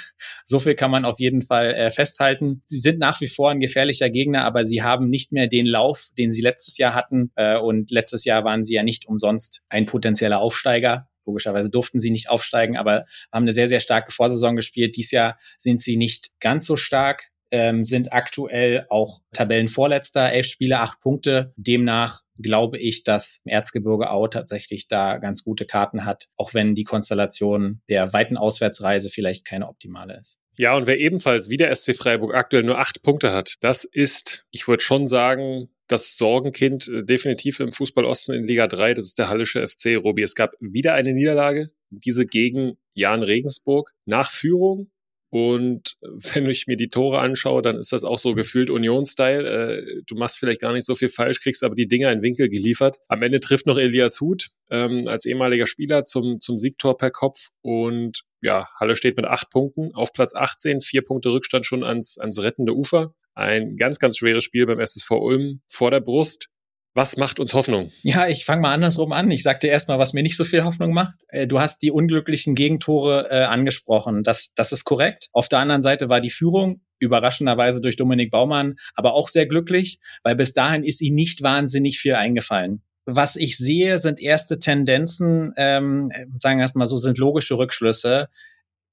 B: So viel kann man auf jeden Fall äh, festhalten. Sie sind nach wie vor ein gefährlicher Gegner, aber sie haben nicht mehr den Lauf, den sie letztes Jahr hatten. Äh, und letztes Jahr waren sie ja nicht umsonst ein potenzieller Aufsteiger. Logischerweise durften sie nicht aufsteigen, aber haben eine sehr, sehr starke Vorsaison gespielt. Dies Jahr sind sie nicht ganz so stark, ähm, sind aktuell auch Tabellenvorletzter, elf Spiele, acht Punkte. Demnach glaube ich, dass Erzgebirge Au tatsächlich da ganz gute Karten hat, auch wenn die Konstellation der weiten Auswärtsreise vielleicht keine optimale ist.
A: Ja, und wer ebenfalls wie der SC Freiburg aktuell nur acht Punkte hat, das ist, ich würde schon sagen, das Sorgenkind äh, definitiv im Fußball Osten in Liga 3, das ist der Hallische FC, Robi. Es gab wieder eine Niederlage, diese gegen Jan Regensburg nach Führung. Und wenn ich mir die Tore anschaue, dann ist das auch so gefühlt Union-Style. Äh, du machst vielleicht gar nicht so viel falsch, kriegst aber die Dinger in Winkel geliefert. Am Ende trifft noch Elias Huth ähm, als ehemaliger Spieler zum, zum Siegtor per Kopf. Und ja, Halle steht mit acht Punkten auf Platz 18, vier Punkte Rückstand schon ans, ans rettende Ufer. Ein ganz, ganz schweres Spiel beim SSV Ulm vor der Brust. Was macht uns Hoffnung?
B: Ja, ich fange mal andersrum an. Ich sagte erstmal, was mir nicht so viel Hoffnung macht. Äh, du hast die unglücklichen Gegentore äh, angesprochen. Das, das ist korrekt. Auf der anderen Seite war die Führung überraschenderweise durch Dominik Baumann aber auch sehr glücklich, weil bis dahin ist ihm nicht wahnsinnig viel eingefallen. Was ich sehe, sind erste Tendenzen, ähm, sagen wir erstmal so, sind logische Rückschlüsse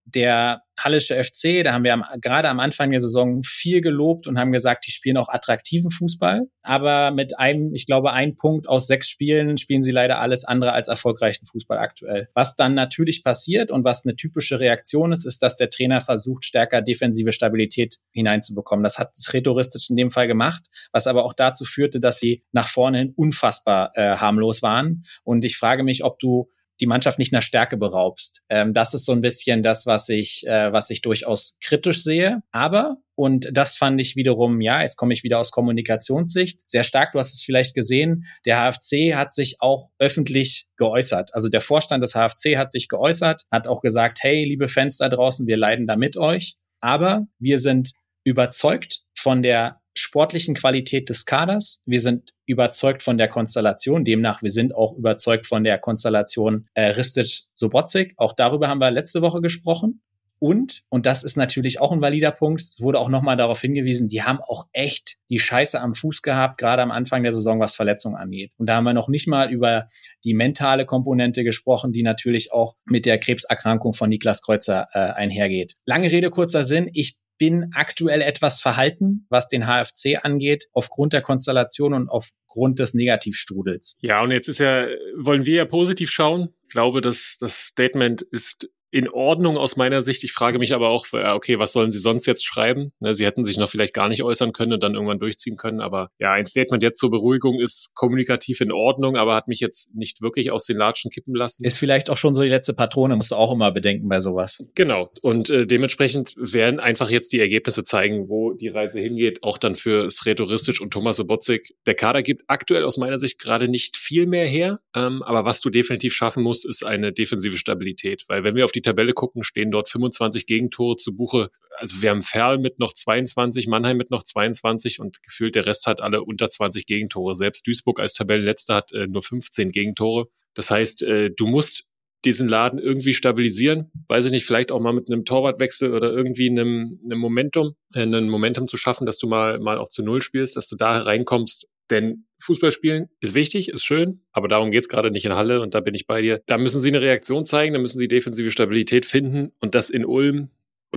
B: der Hallische FC, da haben wir am, gerade am Anfang der Saison viel gelobt und haben gesagt, die spielen auch attraktiven Fußball. Aber mit einem, ich glaube, ein Punkt aus sechs Spielen spielen sie leider alles andere als erfolgreichen Fußball aktuell. Was dann natürlich passiert und was eine typische Reaktion ist, ist, dass der Trainer versucht, stärker defensive Stabilität hineinzubekommen. Das hat Rhetoristisch in dem Fall gemacht, was aber auch dazu führte, dass sie nach vorne hin unfassbar äh, harmlos waren. Und ich frage mich, ob du die Mannschaft nicht nach Stärke beraubst. Ähm, das ist so ein bisschen das, was ich, äh, was ich durchaus kritisch sehe. Aber und das fand ich wiederum, ja, jetzt komme ich wieder aus Kommunikationssicht, sehr stark. Du hast es vielleicht gesehen, der HFC hat sich auch öffentlich geäußert. Also der Vorstand des HFC hat sich geäußert, hat auch gesagt, hey, liebe Fans da draußen, wir leiden da mit euch. Aber wir sind überzeugt von der sportlichen Qualität des Kaders. Wir sind überzeugt von der Konstellation. Demnach, wir sind auch überzeugt von der Konstellation äh, Ristic-Sobotzik. Auch darüber haben wir letzte Woche gesprochen. Und, und das ist natürlich auch ein valider Punkt, es wurde auch nochmal darauf hingewiesen, die haben auch echt die Scheiße am Fuß gehabt, gerade am Anfang der Saison, was Verletzungen angeht. Und da haben wir noch nicht mal über die mentale Komponente gesprochen, die natürlich auch mit der Krebserkrankung von Niklas Kreuzer äh, einhergeht. Lange Rede, kurzer Sinn. Ich bin aktuell etwas verhalten, was den HFC angeht, aufgrund der Konstellation und aufgrund des Negativstrudels.
A: Ja, und jetzt ist ja, wollen wir ja positiv schauen. Ich glaube, dass das Statement ist in Ordnung aus meiner Sicht. Ich frage mich aber auch, okay, was sollen sie sonst jetzt schreiben? Ne, sie hätten sich noch vielleicht gar nicht äußern können und dann irgendwann durchziehen können. Aber ja, ein Statement jetzt zur Beruhigung ist kommunikativ in Ordnung, aber hat mich jetzt nicht wirklich aus den Latschen kippen lassen.
B: Ist vielleicht auch schon so die letzte Patrone, musst du auch immer bedenken bei sowas.
A: Genau. Und äh, dementsprechend werden einfach jetzt die Ergebnisse zeigen, wo die Reise hingeht, auch dann für Sretoristic und Thomas Sobotzik. Der Kader gibt aktuell aus meiner Sicht gerade nicht viel mehr her, ähm, aber was du definitiv schaffen musst, ist eine defensive Stabilität. Weil wenn wir auf die Tabelle gucken, stehen dort 25 Gegentore zu Buche. Also wir haben Ferl mit noch 22, Mannheim mit noch 22 und gefühlt der Rest hat alle unter 20 Gegentore. Selbst Duisburg als Tabellenletzter hat äh, nur 15 Gegentore. Das heißt, äh, du musst diesen Laden irgendwie stabilisieren. Weiß ich nicht, vielleicht auch mal mit einem Torwartwechsel oder irgendwie einem, einem Momentum, äh, einem Momentum zu schaffen, dass du mal, mal auch zu Null spielst, dass du da reinkommst. Denn Fußball spielen ist wichtig, ist schön, aber darum geht's gerade nicht in Halle und da bin ich bei dir. Da müssen sie eine Reaktion zeigen, da müssen sie defensive Stabilität finden und das in Ulm,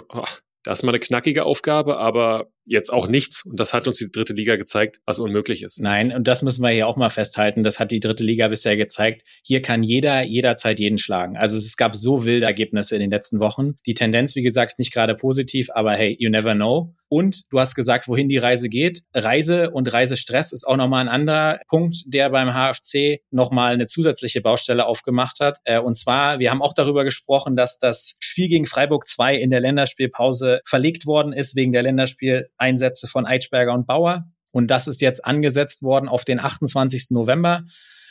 A: oh, das ist mal eine knackige Aufgabe, aber jetzt auch nichts. Und das hat uns die dritte Liga gezeigt, was unmöglich ist.
B: Nein, und das müssen wir hier auch mal festhalten. Das hat die dritte Liga bisher gezeigt. Hier kann jeder jederzeit jeden schlagen. Also es gab so wilde Ergebnisse in den letzten Wochen. Die Tendenz, wie gesagt, ist nicht gerade positiv, aber hey, you never know. Und du hast gesagt, wohin die Reise geht. Reise und Reisestress ist auch nochmal ein anderer Punkt, der beim HFC nochmal eine zusätzliche Baustelle aufgemacht hat. Äh, und zwar, wir haben auch darüber gesprochen, dass das Spiel gegen Freiburg 2 in der Länderspielpause verlegt worden ist wegen der Länderspieleinsätze von Eitschberger und Bauer. Und das ist jetzt angesetzt worden auf den 28. November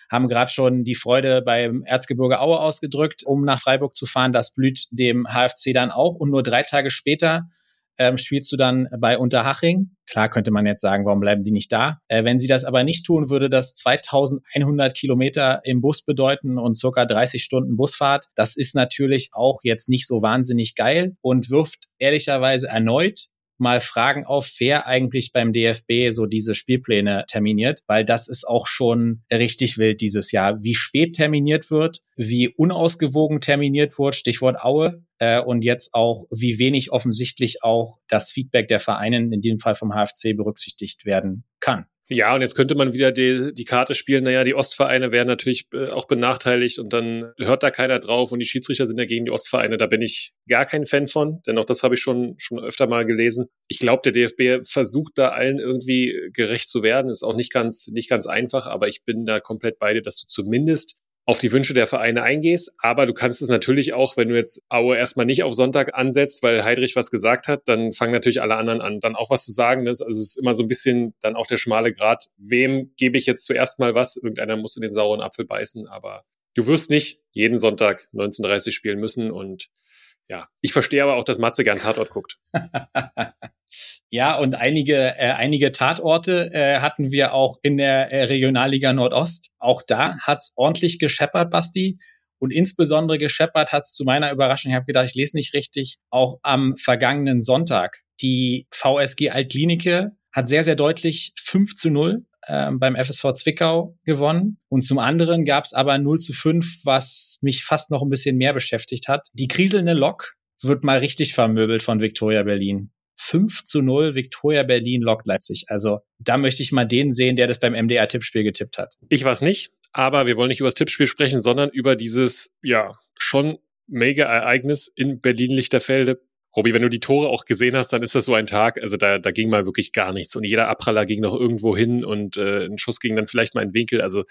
B: haben gerade schon die Freude beim Erzgebirge Aue ausgedrückt, um nach Freiburg zu fahren. Das blüht dem HFC dann auch. Und nur drei Tage später ähm, spielst du dann bei Unterhaching. Klar könnte man jetzt sagen, warum bleiben die nicht da? Äh, wenn sie das aber nicht tun, würde das 2100 Kilometer im Bus bedeuten und circa 30 Stunden Busfahrt. Das ist natürlich auch jetzt nicht so wahnsinnig geil und wirft ehrlicherweise erneut mal Fragen auf, wer eigentlich beim DFB so diese Spielpläne terminiert, weil das ist auch schon richtig wild dieses Jahr. Wie spät terminiert wird, wie unausgewogen terminiert wird, Stichwort Aue, äh, und jetzt auch, wie wenig offensichtlich auch das Feedback der Vereine, in diesem Fall vom HFC, berücksichtigt werden kann.
A: Ja, und jetzt könnte man wieder die, die Karte spielen, naja, die Ostvereine werden natürlich äh, auch benachteiligt und dann hört da keiner drauf und die Schiedsrichter sind ja gegen die Ostvereine. Da bin ich gar kein Fan von, denn auch das habe ich schon, schon öfter mal gelesen. Ich glaube, der DFB versucht da allen irgendwie gerecht zu werden. Ist auch nicht ganz, nicht ganz einfach, aber ich bin da komplett bei dir, dass du zumindest auf die Wünsche der Vereine eingehst. Aber du kannst es natürlich auch, wenn du jetzt Aue erstmal nicht auf Sonntag ansetzt, weil Heidrich was gesagt hat, dann fangen natürlich alle anderen an, dann auch was zu sagen. Das, also es ist immer so ein bisschen dann auch der schmale Grad. Wem gebe ich jetzt zuerst mal was? Irgendeiner muss in den sauren Apfel beißen, aber du wirst nicht jeden Sonntag 19.30 spielen müssen und ja, ich verstehe aber auch, dass Matze gern Tatort guckt.
B: Ja, und einige, äh, einige Tatorte äh, hatten wir auch in der äh, Regionalliga Nordost. Auch da hat's ordentlich gescheppert, Basti. Und insbesondere gescheppert hat's zu meiner Überraschung, ich habe gedacht, ich lese nicht richtig, auch am vergangenen Sonntag. Die VSG Altklinike hat sehr, sehr deutlich 5 zu 0 ähm, beim FSV Zwickau gewonnen. Und zum anderen gab's aber 0 zu 5, was mich fast noch ein bisschen mehr beschäftigt hat. Die kriselnde Lok wird mal richtig vermöbelt von Victoria Berlin. 5 zu 0 Victoria Berlin lockt Leipzig. Also da möchte ich mal den sehen, der das beim MDR-Tippspiel getippt hat.
A: Ich weiß nicht, aber wir wollen nicht über das Tippspiel sprechen, sondern über dieses, ja, schon mega Ereignis in Berlin-Lichterfelde. Robi, wenn du die Tore auch gesehen hast, dann ist das so ein Tag, also da, da ging mal wirklich gar nichts und jeder Abpraller ging noch irgendwo hin und äh, ein Schuss ging dann vielleicht mal in Winkel. Also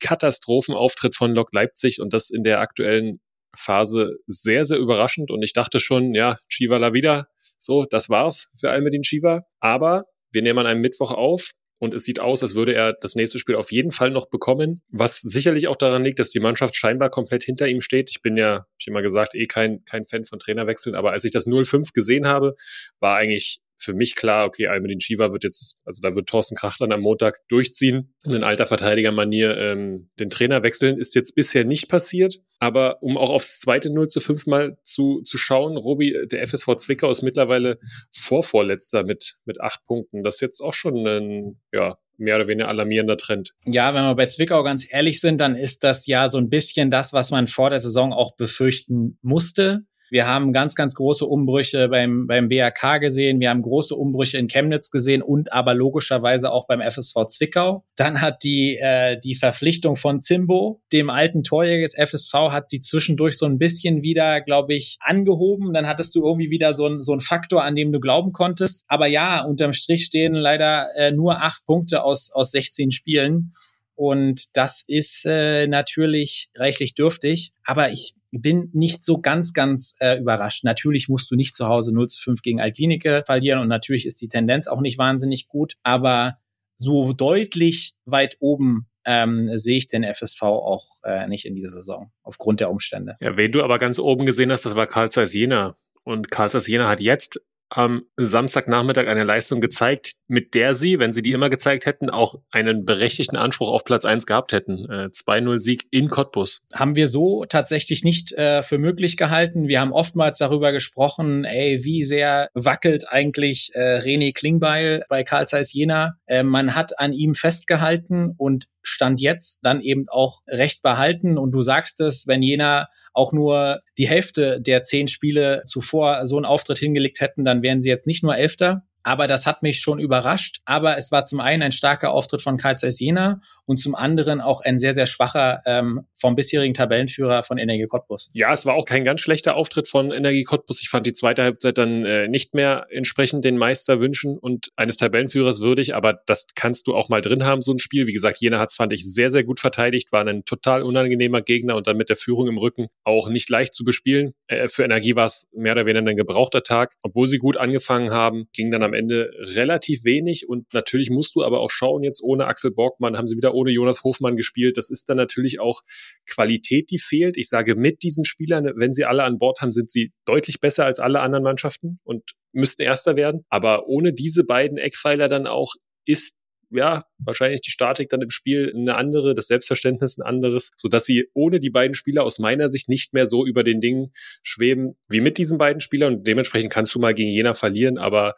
A: Katastrophenauftritt von Lok Leipzig und das in der aktuellen Phase sehr, sehr überraschend und ich dachte schon, ja, Chivala wieder, so, das war's für Almedin Shiva. Aber wir nehmen an einem Mittwoch auf und es sieht aus, als würde er das nächste Spiel auf jeden Fall noch bekommen, was sicherlich auch daran liegt, dass die Mannschaft scheinbar komplett hinter ihm steht. Ich bin ja, hab ich immer gesagt, eh kein, kein Fan von Trainerwechseln, aber als ich das 0-5 gesehen habe, war eigentlich für mich klar, okay, Almedin Shiva wird jetzt, also da wird Thorsten Krach dann am Montag durchziehen und in alter Verteidigermanier ähm, den Trainer wechseln. Ist jetzt bisher nicht passiert. Aber um auch aufs zweite 0 zu 5 mal zu, zu schauen, Robi, der FSV Zwickau ist mittlerweile Vorvorletzter mit, mit acht Punkten. Das ist jetzt auch schon ein, ja, mehr oder weniger alarmierender Trend.
B: Ja, wenn wir bei Zwickau ganz ehrlich sind, dann ist das ja so ein bisschen das, was man vor der Saison auch befürchten musste. Wir haben ganz, ganz große Umbrüche beim, beim BRK gesehen. Wir haben große Umbrüche in Chemnitz gesehen und aber logischerweise auch beim FSV Zwickau. Dann hat die, äh, die Verpflichtung von Zimbo, dem alten Torjäger des FSV, hat sie zwischendurch so ein bisschen wieder, glaube ich, angehoben. Dann hattest du irgendwie wieder so ein, so ein Faktor, an dem du glauben konntest. Aber ja, unterm Strich stehen leider äh, nur acht Punkte aus, aus 16 Spielen. Und das ist äh, natürlich reichlich dürftig. Aber ich bin nicht so ganz, ganz äh, überrascht. Natürlich musst du nicht zu Hause 0 zu 5 gegen Altklinike verlieren und natürlich ist die Tendenz auch nicht wahnsinnig gut. Aber so deutlich weit oben ähm, sehe ich den FSV auch äh, nicht in dieser Saison, aufgrund der Umstände.
A: Ja, wen du aber ganz oben gesehen hast, das war Karl Zeiss Jena. Und Karl Zeiss Jena hat jetzt am Samstagnachmittag eine Leistung gezeigt, mit der sie, wenn sie die immer gezeigt hätten, auch einen berechtigten Anspruch auf Platz eins gehabt hätten. Äh, 2-0-Sieg in Cottbus.
B: Haben wir so tatsächlich nicht äh, für möglich gehalten. Wir haben oftmals darüber gesprochen, ey, wie sehr wackelt eigentlich äh, René Klingbeil bei Karl Zeiss Jena. Äh, man hat an ihm festgehalten und Stand jetzt dann eben auch recht behalten. Und du sagst es, wenn Jena auch nur die Hälfte der zehn Spiele zuvor so einen Auftritt hingelegt hätten, dann wären sie jetzt nicht nur Elfter, aber das hat mich schon überrascht. Aber es war zum einen ein starker Auftritt von Karl Zeiss Jena und zum anderen auch ein sehr, sehr schwacher ähm, vom bisherigen Tabellenführer von Energie Cottbus.
A: Ja, es war auch kein ganz schlechter Auftritt von Energie Cottbus. Ich fand die zweite Halbzeit dann äh, nicht mehr entsprechend den Meisterwünschen und eines Tabellenführers würdig, aber das kannst du auch mal drin haben, so ein Spiel. Wie gesagt, Jena hat es, fand ich, sehr, sehr gut verteidigt, war ein total unangenehmer Gegner und dann mit der Führung im Rücken auch nicht leicht zu bespielen. Äh, für Energie war es mehr oder weniger ein gebrauchter Tag. Obwohl sie gut angefangen haben, ging dann am Ende relativ wenig und natürlich musst du aber auch schauen, jetzt ohne Axel Borgmann haben sie wieder ohne Jonas Hofmann gespielt. Das ist dann natürlich auch Qualität, die fehlt. Ich sage, mit diesen Spielern, wenn sie alle an Bord haben, sind sie deutlich besser als alle anderen Mannschaften und müssten Erster werden. Aber ohne diese beiden Eckpfeiler dann auch ist ja, wahrscheinlich die Statik dann im Spiel eine andere, das Selbstverständnis ein anderes, so dass sie ohne die beiden Spieler aus meiner Sicht nicht mehr so über den Dingen schweben wie mit diesen beiden Spielern und dementsprechend kannst du mal gegen Jena verlieren, aber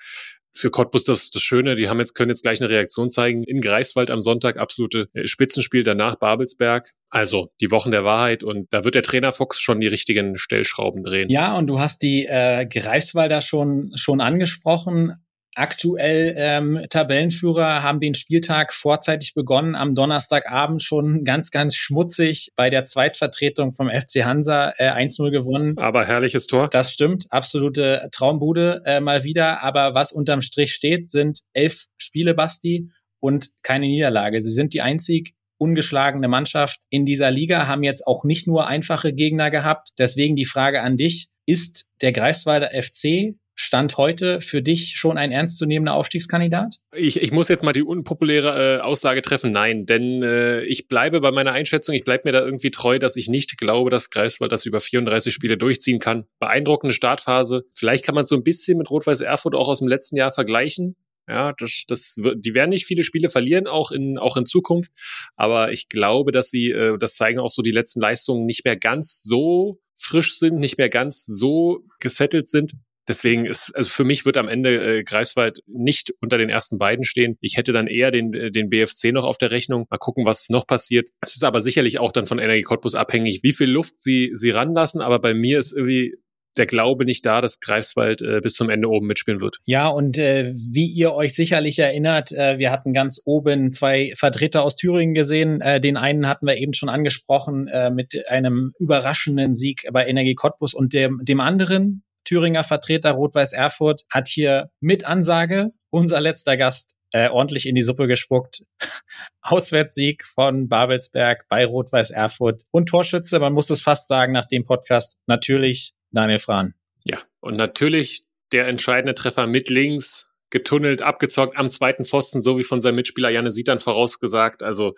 A: für Cottbus das, das Schöne, die haben jetzt, können jetzt gleich eine Reaktion zeigen. In Greifswald am Sonntag absolute äh, Spitzenspiel, danach Babelsberg. Also die Wochen der Wahrheit und da wird der Trainer Fox schon die richtigen Stellschrauben drehen.
B: Ja, und du hast die äh, Greifswalder schon, schon angesprochen. Aktuell ähm, Tabellenführer haben den Spieltag vorzeitig begonnen, am Donnerstagabend schon ganz, ganz schmutzig bei der Zweitvertretung vom FC Hansa äh, 1-0 gewonnen.
A: Aber herrliches Tor.
B: Das stimmt, absolute Traumbude äh, mal wieder. Aber was unterm Strich steht, sind elf Spiele, Basti, und keine Niederlage. Sie sind die einzig ungeschlagene Mannschaft in dieser Liga, haben jetzt auch nicht nur einfache Gegner gehabt. Deswegen die Frage an dich, ist der Greifswalder FC Stand heute für dich schon ein ernstzunehmender Aufstiegskandidat?
A: Ich, ich muss jetzt mal die unpopuläre äh, Aussage treffen, nein, denn äh, ich bleibe bei meiner Einschätzung, ich bleibe mir da irgendwie treu, dass ich nicht glaube, dass Greifswald das über 34 Spiele durchziehen kann. Beeindruckende Startphase. Vielleicht kann man so ein bisschen mit Rot-Weiß Erfurt auch aus dem letzten Jahr vergleichen. Ja, das, das, die werden nicht viele Spiele verlieren, auch in, auch in Zukunft. Aber ich glaube, dass sie, äh, das zeigen auch so die letzten Leistungen, nicht mehr ganz so frisch sind, nicht mehr ganz so gesettelt sind. Deswegen ist, also für mich wird am Ende äh, Greifswald nicht unter den ersten beiden stehen. Ich hätte dann eher den, äh, den BFC noch auf der Rechnung. Mal gucken, was noch passiert. Es ist aber sicherlich auch dann von Energie Cottbus abhängig, wie viel Luft sie, sie ranlassen. Aber bei mir ist irgendwie der Glaube nicht da, dass Greifswald äh, bis zum Ende oben mitspielen wird.
B: Ja, und äh, wie ihr euch sicherlich erinnert, äh, wir hatten ganz oben zwei Vertreter aus Thüringen gesehen. Äh, den einen hatten wir eben schon angesprochen äh, mit einem überraschenden Sieg bei Energie Cottbus und dem, dem anderen, Thüringer Vertreter Rot-Weiß Erfurt hat hier mit Ansage unser letzter Gast äh, ordentlich in die Suppe gespuckt. Auswärtssieg von Babelsberg bei Rot-Weiß Erfurt und Torschütze, man muss es fast sagen nach dem Podcast, natürlich Daniel Frahn.
A: Ja, und natürlich der entscheidende Treffer mit links, getunnelt, abgezockt am zweiten Pfosten, so wie von seinem Mitspieler Janne Sietern vorausgesagt. Also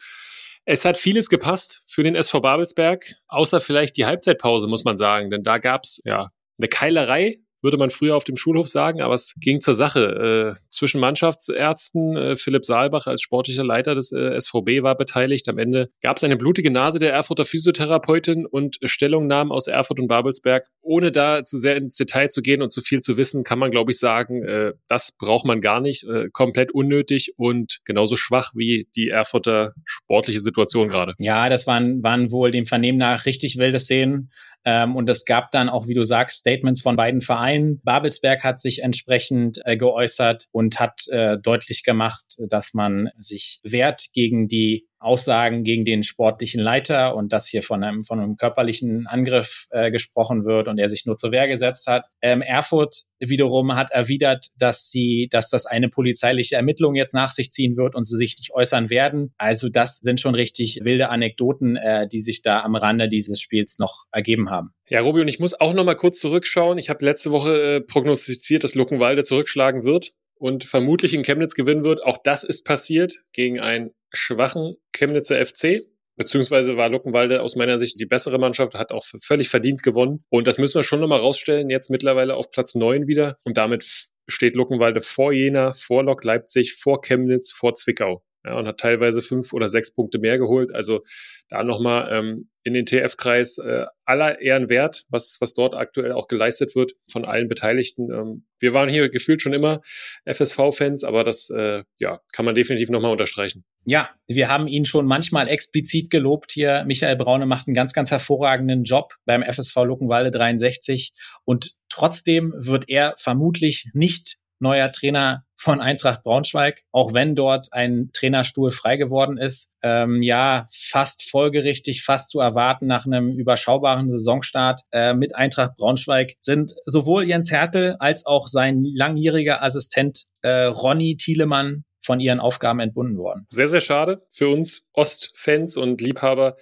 A: es hat vieles gepasst für den SV Babelsberg, außer vielleicht die Halbzeitpause, muss man sagen. Denn da gab's ja eine Keilerei würde man früher auf dem Schulhof sagen, aber es ging zur Sache. Äh, zwischen Mannschaftsärzten, äh, Philipp Saalbach als sportlicher Leiter des äh, SVB war beteiligt. Am Ende gab es eine blutige Nase der Erfurter Physiotherapeutin und Stellungnahmen aus Erfurt und Babelsberg. Ohne da zu sehr ins Detail zu gehen und zu viel zu wissen, kann man, glaube ich, sagen, äh, das braucht man gar nicht. Äh, komplett unnötig und genauso schwach wie die Erfurter sportliche Situation gerade.
B: Ja, das waren, waren wohl dem Vernehmen nach richtig wilde Szenen. Ähm, und es gab dann auch, wie du sagst, Statements von beiden Vereinen. Babelsberg hat sich entsprechend äh, geäußert und hat äh, deutlich gemacht, dass man sich wehrt gegen die Aussagen gegen den sportlichen Leiter und dass hier von einem, von einem körperlichen Angriff äh, gesprochen wird und er sich nur zur Wehr gesetzt hat. Ähm, Erfurt wiederum hat erwidert, dass sie, dass das eine polizeiliche Ermittlung jetzt nach sich ziehen wird und sie sich nicht äußern werden. Also das sind schon richtig wilde Anekdoten, äh, die sich da am Rande dieses Spiels noch ergeben haben.
A: Ja, Robi, und ich muss auch noch mal kurz zurückschauen. Ich habe letzte Woche äh, prognostiziert, dass Luckenwalde zurückschlagen wird und vermutlich in Chemnitz gewinnen wird. Auch das ist passiert gegen ein schwachen Chemnitzer FC. Beziehungsweise war Luckenwalde aus meiner Sicht die bessere Mannschaft, hat auch völlig verdient gewonnen. Und das müssen wir schon nochmal rausstellen. Jetzt mittlerweile auf Platz neun wieder. Und damit steht Luckenwalde vor Jena, vor Lok Leipzig, vor Chemnitz, vor Zwickau. Ja, und hat teilweise fünf oder sechs Punkte mehr geholt. Also da nochmal ähm, in den TF-Kreis äh, aller Ehren wert, was, was dort aktuell auch geleistet wird von allen Beteiligten. Ähm, wir waren hier gefühlt schon immer FSV-Fans, aber das äh, ja, kann man definitiv nochmal unterstreichen.
B: Ja, wir haben ihn schon manchmal explizit gelobt hier. Michael Braune macht einen ganz, ganz hervorragenden Job beim FSV Luckenwalde 63 und trotzdem wird er vermutlich nicht neuer Trainer von Eintracht Braunschweig, auch wenn dort ein Trainerstuhl frei geworden ist. Ähm, ja, fast folgerichtig, fast zu erwarten nach einem überschaubaren Saisonstart äh, mit Eintracht Braunschweig sind sowohl Jens Hertel als auch sein langjähriger Assistent äh, Ronny Thielemann von ihren Aufgaben entbunden worden.
A: Sehr, sehr schade für uns Ostfans und Liebhaber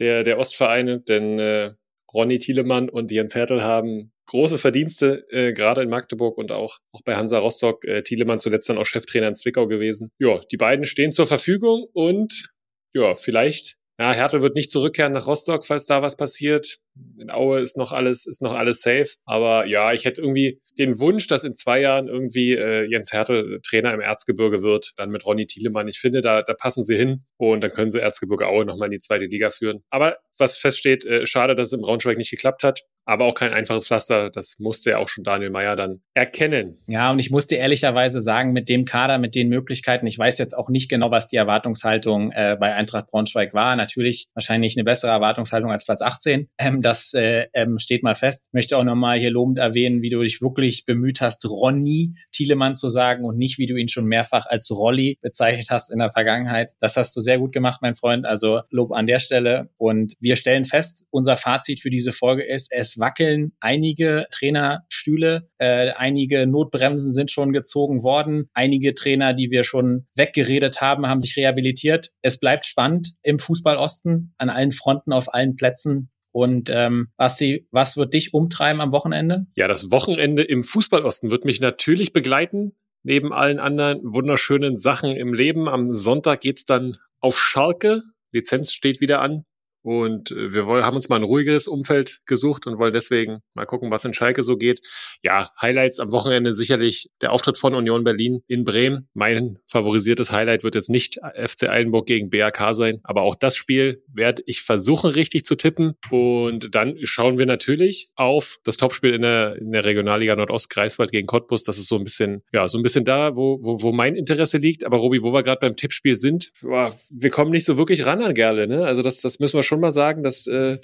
A: der, der Ostvereine, denn äh, Ronny Thielemann und Jens Hertel haben große Verdienste, äh, gerade in Magdeburg und auch, auch bei Hansa Rostock. Äh, Thielemann zuletzt dann auch Cheftrainer in Zwickau gewesen. Ja, die beiden stehen zur Verfügung und ja, vielleicht ja, Hertel wird nicht zurückkehren nach Rostock, falls da was passiert. In Aue ist noch alles, ist noch alles safe. Aber ja, ich hätte irgendwie den Wunsch, dass in zwei Jahren irgendwie äh, Jens Hertel Trainer im Erzgebirge wird, dann mit Ronny Thielemann. Ich finde, da, da passen sie hin und dann können sie Erzgebirge Aue nochmal in die zweite Liga führen. Aber was feststeht, äh, schade, dass es im Braunschweig nicht geklappt hat aber auch kein einfaches Pflaster. Das musste ja auch schon Daniel Meyer dann erkennen.
B: Ja, und ich musste ehrlicherweise sagen, mit dem Kader, mit den Möglichkeiten, ich weiß jetzt auch nicht genau, was die Erwartungshaltung äh, bei Eintracht Braunschweig war. Natürlich wahrscheinlich eine bessere Erwartungshaltung als Platz 18. Ähm, das äh, ähm, steht mal fest. Möchte auch nochmal hier lobend erwähnen, wie du dich wirklich bemüht hast, Ronny Thielemann zu sagen und nicht, wie du ihn schon mehrfach als Rolli bezeichnet hast in der Vergangenheit. Das hast du sehr gut gemacht, mein Freund. Also Lob an der Stelle. Und wir stellen fest, unser Fazit für diese Folge ist, es wackeln einige Trainerstühle, äh, einige Notbremsen sind schon gezogen worden, einige Trainer, die wir schon weggeredet haben, haben sich rehabilitiert. Es bleibt spannend im Fußballosten an allen Fronten, auf allen Plätzen. Und ähm, Basti, was wird dich umtreiben am Wochenende?
A: Ja, das Wochenende im Fußballosten wird mich natürlich begleiten. Neben allen anderen wunderschönen Sachen im Leben. Am Sonntag geht's dann auf Schalke. Lizenz steht wieder an. Und äh, wir wollen, haben uns mal ein ruhigeres Umfeld gesucht und wollen deswegen mal gucken, was in Schalke so geht. Ja, Highlights am Wochenende sicherlich der Auftritt von Union Berlin in Bremen. Mein favorisiertes Highlight wird jetzt nicht FC Eilenburg gegen BAK sein, aber auch das Spiel werde ich versuchen richtig zu tippen. Und dann schauen wir natürlich auf das Topspiel in der, in der Regionalliga Nordost Greifswald gegen Cottbus. Das ist so ein bisschen, ja, so ein bisschen da, wo, wo, wo mein Interesse liegt. Aber Robi, wo wir gerade beim Tippspiel sind, boah, wir kommen nicht so wirklich ran an Gerle, ne? Also das, das müssen wir schon mal sagen, dass äh,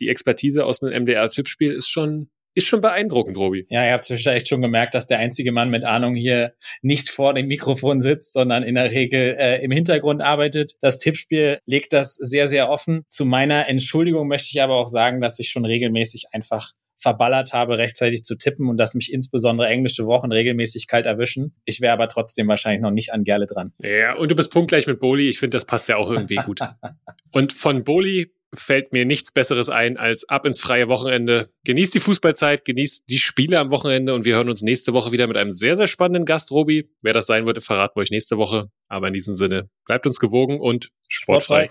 A: die Expertise aus dem MDR-Tippspiel ist schon ist schon beeindruckend, Robi.
B: Ja, ihr habt vielleicht schon gemerkt, dass der einzige Mann mit Ahnung hier nicht vor dem Mikrofon sitzt, sondern in der Regel äh, im Hintergrund arbeitet. Das Tippspiel legt das sehr, sehr offen. Zu meiner Entschuldigung möchte ich aber auch sagen, dass ich schon regelmäßig einfach verballert habe, rechtzeitig zu tippen und dass mich insbesondere englische Wochen regelmäßig kalt erwischen. Ich wäre aber trotzdem wahrscheinlich noch nicht an Gerle dran.
A: Ja, und du bist punktgleich mit Boli. Ich finde, das passt ja auch irgendwie gut. und von Boli fällt mir nichts Besseres ein als ab ins freie Wochenende. Genießt die Fußballzeit, genießt die Spiele am Wochenende und wir hören uns nächste Woche wieder mit einem sehr, sehr spannenden Gast, Robi. Wer das sein wird, verraten wir euch nächste Woche. Aber in diesem Sinne, bleibt uns gewogen und sportfrei.